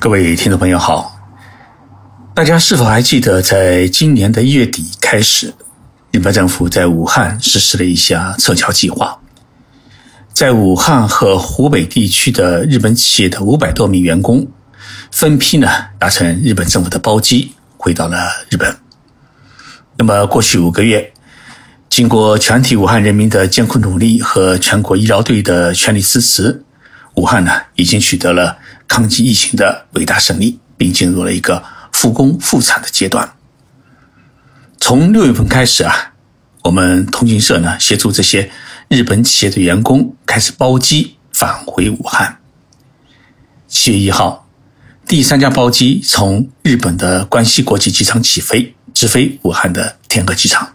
各位听众朋友好，大家是否还记得，在今年的一月底开始，日本政府在武汉实施了一项撤侨计划，在武汉和湖北地区的日本企业的五百多名员工，分批呢搭乘日本政府的包机回到了日本。那么过去五个月，经过全体武汉人民的艰苦努力和全国医疗队的全力支持。武汉呢，已经取得了抗击疫情的伟大胜利，并进入了一个复工复产的阶段。从六月份开始啊，我们通讯社呢协助这些日本企业的员工开始包机返回武汉。七月一号，第三架包机从日本的关西国际机场起飞，直飞武汉的天河机场。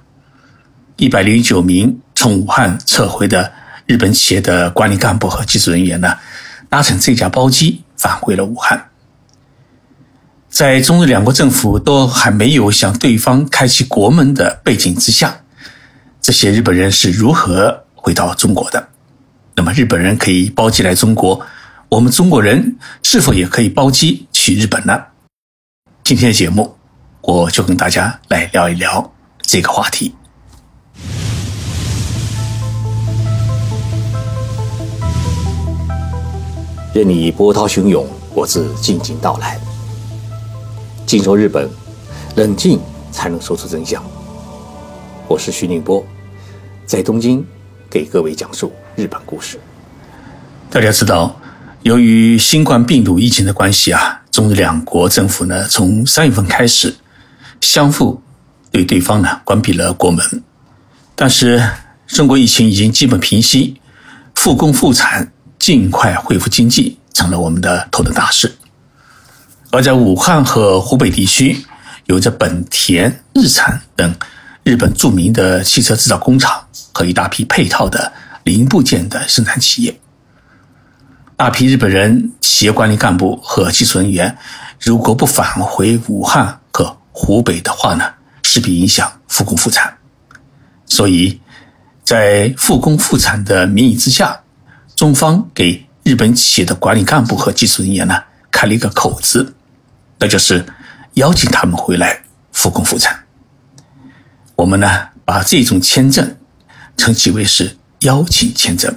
一百零九名从武汉撤回的日本企业的管理干部和技术人员呢。搭乘这架包机返回了武汉。在中日两国政府都还没有向对方开启国门的背景之下，这些日本人是如何回到中国的？那么日本人可以包机来中国，我们中国人是否也可以包机去日本呢？今天的节目，我就跟大家来聊一聊这个话题。任你波涛汹涌，我自静静到来。静说日本，冷静才能说出真相。我是徐宁波，在东京给各位讲述日本故事。大家知道，由于新冠病毒疫情的关系啊，中日两国政府呢，从三月份开始，相互对对方呢关闭了国门。但是，中国疫情已经基本平息，复工复产。尽快恢复经济成了我们的头等大事。而在武汉和湖北地区，有着本田、日产等日本著名的汽车制造工厂和一大批配套的零部件的生产企业。大批日本人、企业管理干部和技术人员，如果不返回武汉和湖北的话呢，势必影响复工复产。所以，在复工复产的名义之下。中方给日本企业的管理干部和技术人员呢开了一个口子，那就是邀请他们回来复工复产。我们呢把这种签证称其为是邀请签证。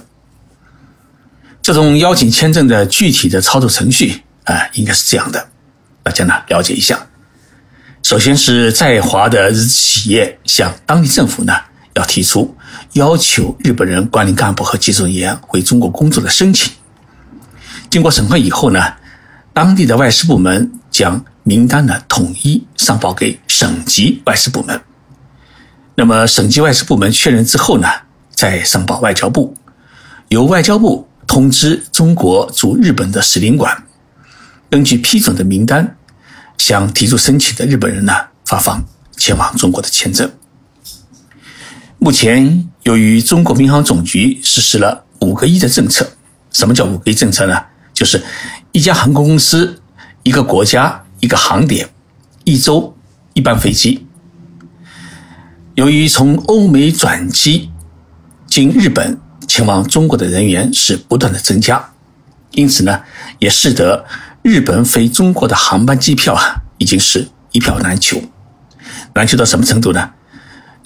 这种邀请签证的具体的操作程序啊，应该是这样的，大家呢了解一下。首先是在华的日企业向当地政府呢。要提出要求日本人管理干部和技术人员回中国工作的申请，经过审核以后呢，当地的外事部门将名单呢统一上报给省级外事部门，那么省级外事部门确认之后呢，再上报外交部，由外交部通知中国驻日本的使领馆，根据批准的名单，向提出申请的日本人呢发放前往中国的签证。目前，由于中国民航总局实施了“五个一”的政策，什么叫“五个一”政策呢？就是一家航空公司、一个国家、一个航点、一周一班飞机。由于从欧美转机经日本前往中国的人员是不断的增加，因此呢，也使得日本飞中国的航班机票啊，已经是一票难求。难求到什么程度呢？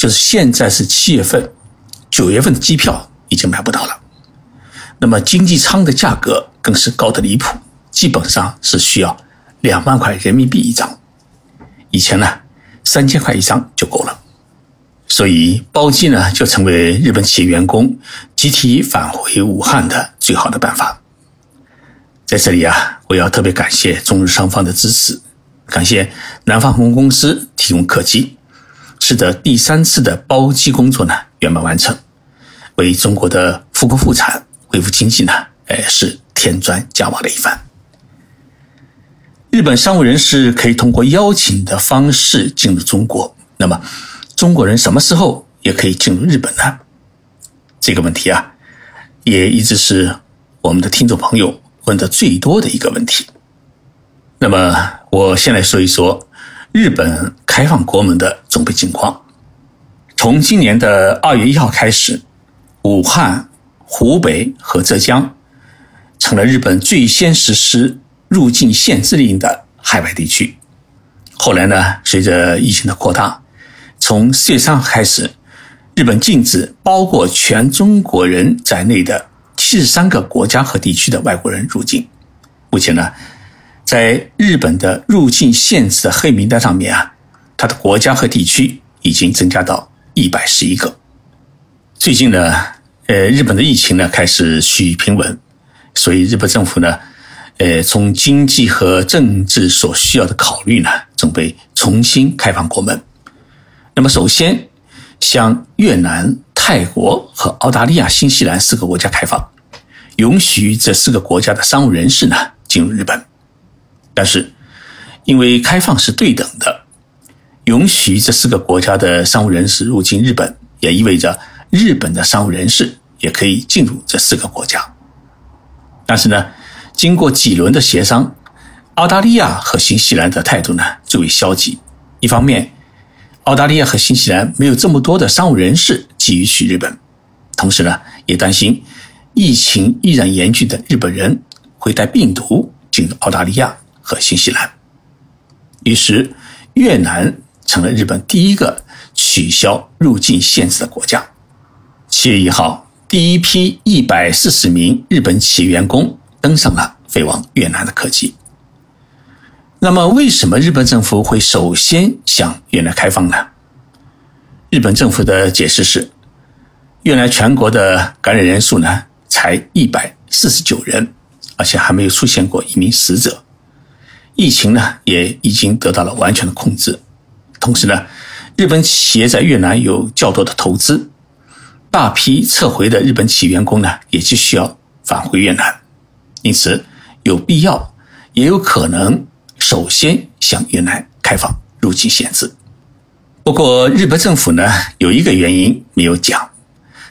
就是现在是七月份，九月份的机票已经买不到了。那么经济舱的价格更是高的离谱，基本上是需要两万块人民币一张。以前呢，三千块一张就够了。所以包机呢，就成为日本企业员工集体返回武汉的最好的办法。在这里啊，我要特别感谢中日双方的支持，感谢南方航空公司提供客机。使得第三次的包机工作呢圆满完成，为中国的复工复产、恢复经济呢，哎是添砖加瓦的一番。日本商务人士可以通过邀请的方式进入中国，那么中国人什么时候也可以进入日本呢？这个问题啊，也一直是我们的听众朋友问的最多的一个问题。那么我先来说一说。日本开放国门的准备情况，从今年的二月一号开始，武汉、湖北和浙江成了日本最先实施入境限制令的海外地区。后来呢，随着疫情的扩大，从四月三号开始，日本禁止包括全中国人在内的七十三个国家和地区的外国人入境。目前呢，在日本的入境限制的黑名单上面啊，它的国家和地区已经增加到一百十一个。最近呢，呃，日本的疫情呢开始趋于平稳，所以日本政府呢，呃，从经济和政治所需要的考虑呢，准备重新开放国门。那么，首先向越南、泰国和澳大利亚、新西兰四个国家开放，允许这四个国家的商务人士呢。进入日本，但是因为开放是对等的，允许这四个国家的商务人士入境日本，也意味着日本的商务人士也可以进入这四个国家。但是呢，经过几轮的协商，澳大利亚和新西兰的态度呢最为消极。一方面，澳大利亚和新西兰没有这么多的商务人士急于去日本，同时呢，也担心疫情依然严峻的日本人。会带病毒进入澳大利亚和新西兰，于是越南成了日本第一个取消入境限制的国家。七月一号，第一批一百四十名日本企业员工登上了飞往越南的客机。那么，为什么日本政府会首先向越南开放呢？日本政府的解释是，越南全国的感染人数呢才一百四十九人。而且还没有出现过一名死者，疫情呢也已经得到了完全的控制。同时呢，日本企业在越南有较多的投资，大批撤回的日本企业员工呢也就需要返回越南，因此有必要也有可能首先向越南开放入境限制。不过，日本政府呢有一个原因没有讲，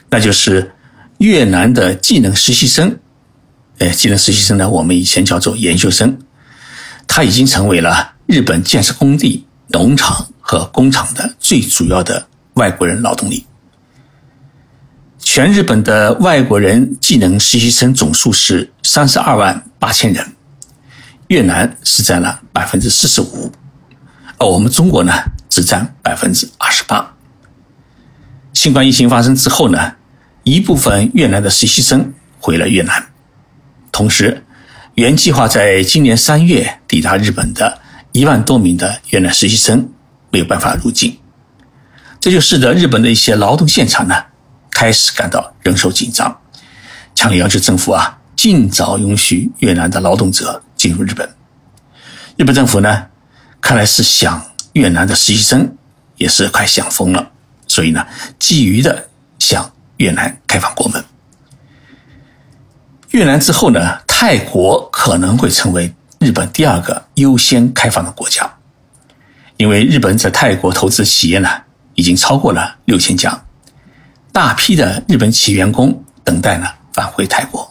那就是越南的技能实习生。呃，技能实习生呢，我们以前叫做研究生，他已经成为了日本建设工地、农场和工厂的最主要的外国人劳动力。全日本的外国人技能实习生总数是三十二万八千人，越南是占了百分之四十五，而我们中国呢，只占百分之二十八。新冠疫情发生之后呢，一部分越南的实习生回了越南。同时，原计划在今年三月抵达日本的一万多名的越南实习生没有办法入境，这就使得日本的一些劳动现场呢开始感到人手紧张，强烈要求政府啊尽早允许越南的劳动者进入日本。日本政府呢看来是想越南的实习生也是快想疯了，所以呢急于的向越南开放国门。越南之后呢，泰国可能会成为日本第二个优先开放的国家，因为日本在泰国投资企业呢已经超过了六千家，大批的日本企业员工等待呢返回泰国。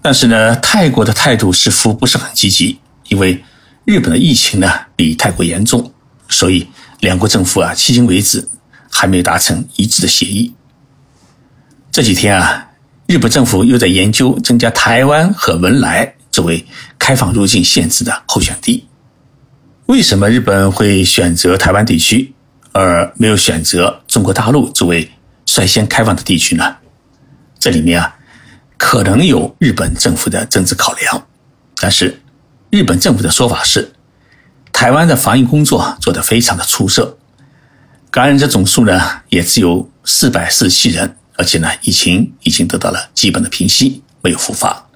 但是呢，泰国的态度似乎不是很积极，因为日本的疫情呢比泰国严重，所以两国政府啊迄今为止还没有达成一致的协议。这几天啊。日本政府又在研究增加台湾和文莱作为开放入境限制的候选地。为什么日本会选择台湾地区，而没有选择中国大陆作为率先开放的地区呢？这里面啊，可能有日本政府的政治考量。但是，日本政府的说法是，台湾的防疫工作做得非常的出色，感染者总数呢也只有四百四十七人。而且呢，疫情已经得到了基本的平息，没有复发。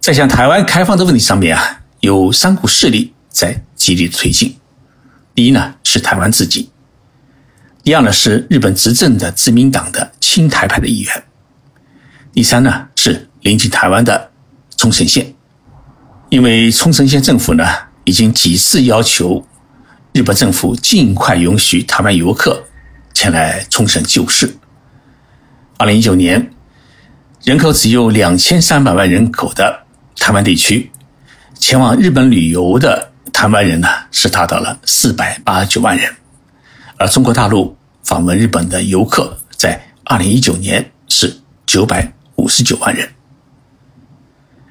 在向台湾开放的问题上面啊，有三股势力在极力推进。第一呢是台湾自己，第二呢是日本执政的自民党的亲台派的议员，第三呢是临近台湾的冲绳县，因为冲绳县政府呢已经几次要求日本政府尽快允许台湾游客。前来冲绳救市。二零一九年，人口只有两千三百万人口的台湾地区，前往日本旅游的台湾人呢是达到了四百八十九万人，而中国大陆访问日本的游客在二零一九年是九百五十九万人。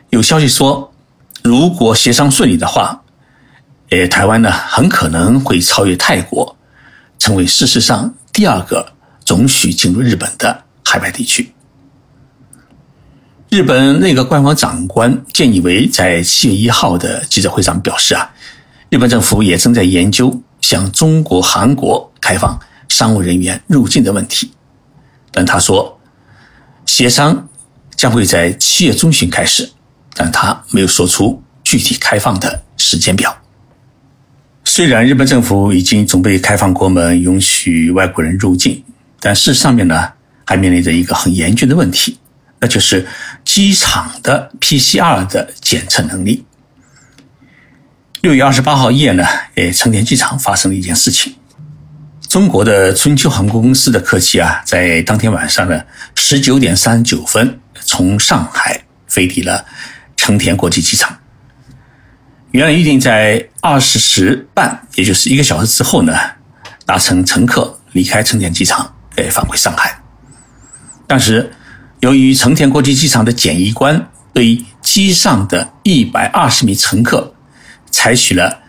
有消息说，如果协商顺利的话，呃，台湾呢很可能会超越泰国，成为事实上第二个准许进入日本的海外地区。日本内阁官方长官菅义伟在七月一号的记者会上表示啊，日本政府也正在研究向中国、韩国开放商务人员入境的问题，但他说，协商将会在七月中旬开始，但他没有说出具体开放的时间表。虽然日本政府已经准备开放国门，允许外国人入境，但是上面呢还面临着一个很严峻的问题，那就是机场的 PCR 的检测能力。六月二十八号夜呢，诶，成田机场发生了一件事情，中国的春秋航空公司的客机啊，在当天晚上呢十九点三十九分从上海飞抵了成田国际机场。原来预定在二十时半，也就是一个小时之后呢，搭乘乘客离开成田机场，诶，返回上海。但是，由于成田国际机场的检疫官对机上的一百二十名乘客采取了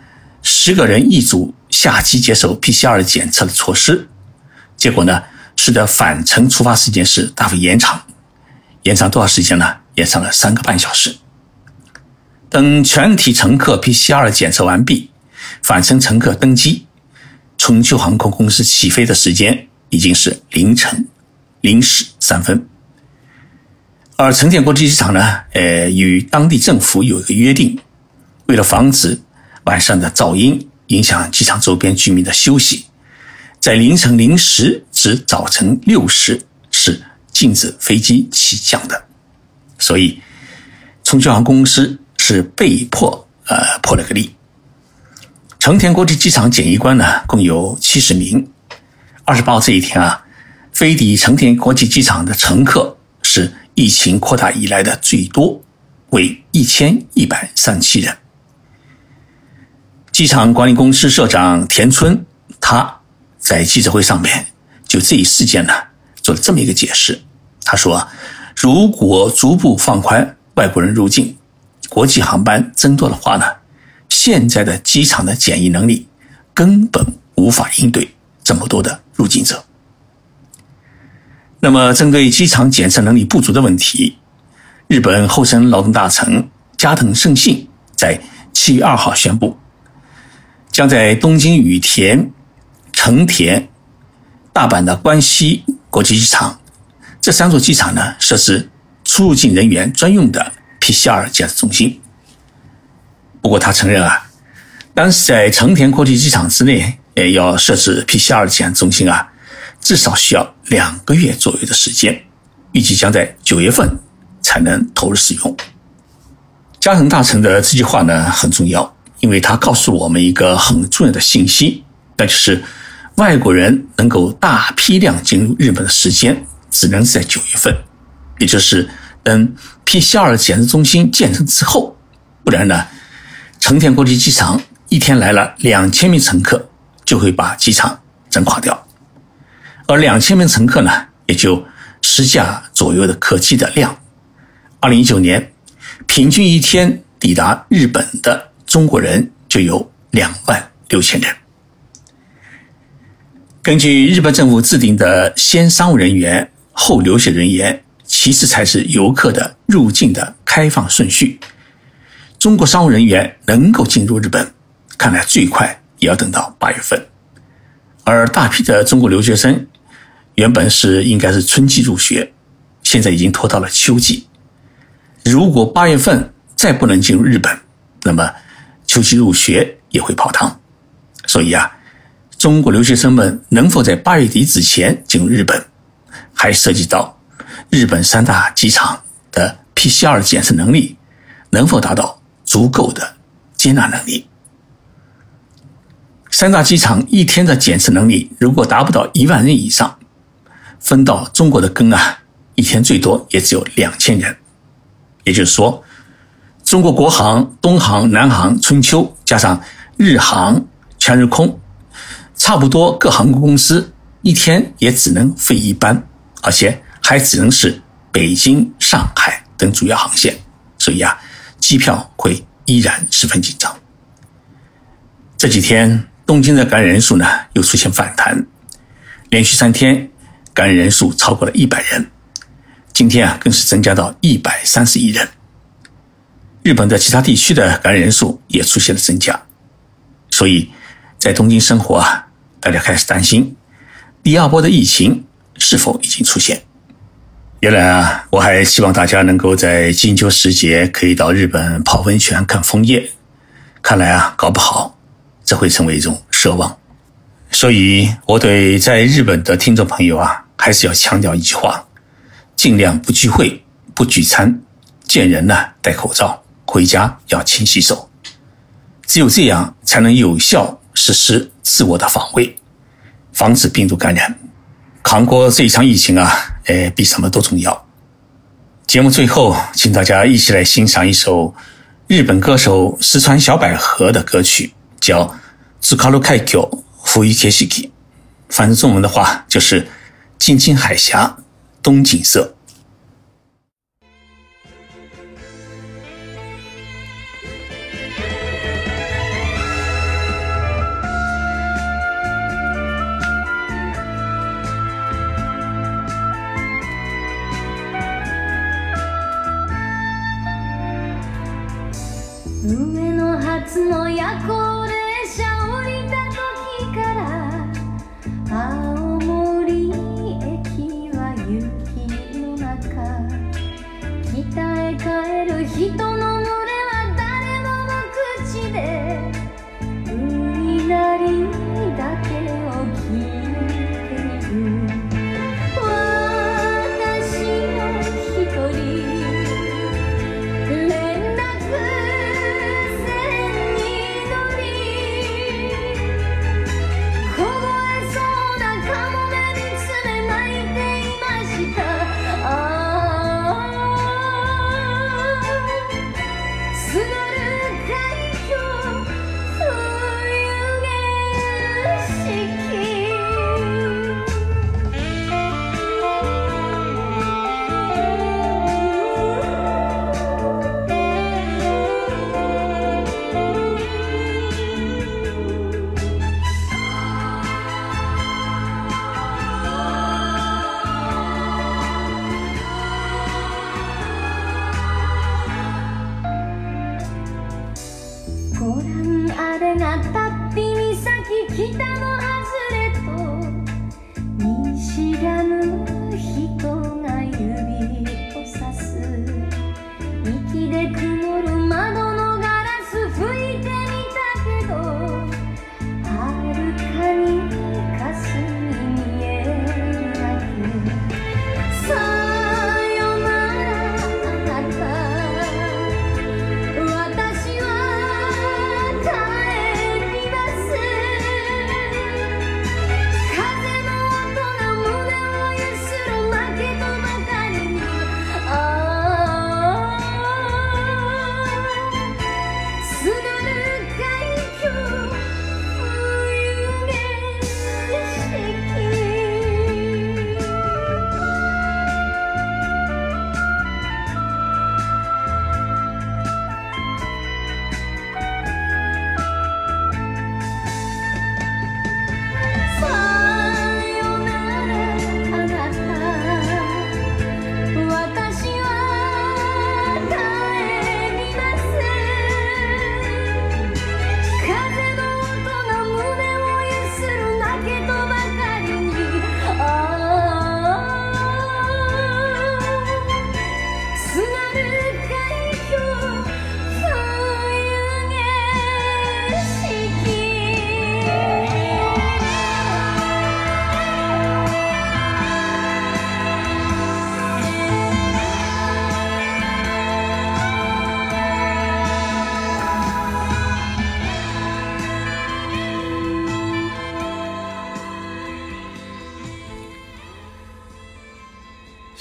十个人一组下机接受 PCR 检测的措施，结果呢，使得返程出发时间是大幅延长，延长多少时间呢？延长了三个半小时。等全体乘客 PCR 检测完毕，返程乘客登机，春秋航空公司起飞的时间已经是凌晨零时三分。而成田国际机场呢，呃，与当地政府有一个约定，为了防止晚上的噪音影响机场周边居民的休息，在凌晨零时至早晨六时是禁止飞机起降的。所以，春秋航空公司。是被迫呃破了个例。成田国际机场检疫官呢共有七十名。二十八号这一天啊，飞抵成田国际机场的乘客是疫情扩大以来的最多，为一千一百三十七人。机场管理公司社长田村他在记者会上面就这一事件呢做了这么一个解释。他说，如果逐步放宽外国人入境。国际航班增多的话呢，现在的机场的检疫能力根本无法应对这么多的入境者。那么，针对机场检测能力不足的问题，日本厚生劳动大臣加藤胜信在七月二号宣布，将在东京羽田、成田、大阪的关西国际机场这三座机场呢，设置出入境人员专用的。PCR 检测中心。不过他承认啊，当时在成田国际机场之内，也要设置 PCR 检测中心啊，至少需要两个月左右的时间，预计将在九月份才能投入使用。加藤大臣的这句话呢很重要，因为他告诉我们一个很重要的信息，那就是外国人能够大批量进入日本的时间，只能是在九月份，也就是等。PCR 检测中心建成之后，不然呢，成田国际机场一天来了两千名乘客，就会把机场整垮掉。而两千名乘客呢，也就十架左右的客机的量。二零一九年，平均一天抵达日本的中国人就有两万六千人。根据日本政府制定的先商务人员后留学人员。其次才是游客的入境的开放顺序。中国商务人员能够进入日本，看来最快也要等到八月份。而大批的中国留学生原本是应该是春季入学，现在已经拖到了秋季。如果八月份再不能进入日本，那么秋季入学也会泡汤。所以啊，中国留学生们能否在八月底之前进入日本，还涉及到。日本三大机场的 PCR 检测能力能否达到足够的接纳能力？三大机场一天的检测能力如果达不到一万人以上，分到中国的根啊，一天最多也只有两千人。也就是说，中国国航、东航、南航、春秋加上日航、全日空，差不多各航空公司一天也只能飞一班，而且。还只能是北京、上海等主要航线，所以啊，机票会依然十分紧张。这几天，东京的感染人数呢又出现反弹，连续三天感染人数超过了一百人，今天啊更是增加到一百三十一人。日本的其他地区的感染人数也出现了增加，所以在东京生活啊，大家开始担心第二波的疫情是否已经出现。原来啊，我还希望大家能够在金秋时节可以到日本泡温泉、看枫叶。看来啊，搞不好这会成为一种奢望。所以，我对在日本的听众朋友啊，还是要强调一句话：尽量不聚会、不聚餐，见人呢戴口罩，回家要勤洗手。只有这样，才能有效实施自我的防卫，防止病毒感染。扛过这一场疫情啊，哎，比什么都重要。节目最后，请大家一起来欣赏一首日本歌手石川小百合的歌曲，叫《z u k a r u Kaikyo Fui Keshiki》，翻译成中文的话就是“静静海峡东景色”。帰る人の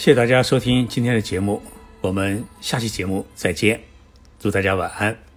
谢谢大家收听今天的节目，我们下期节目再见，祝大家晚安。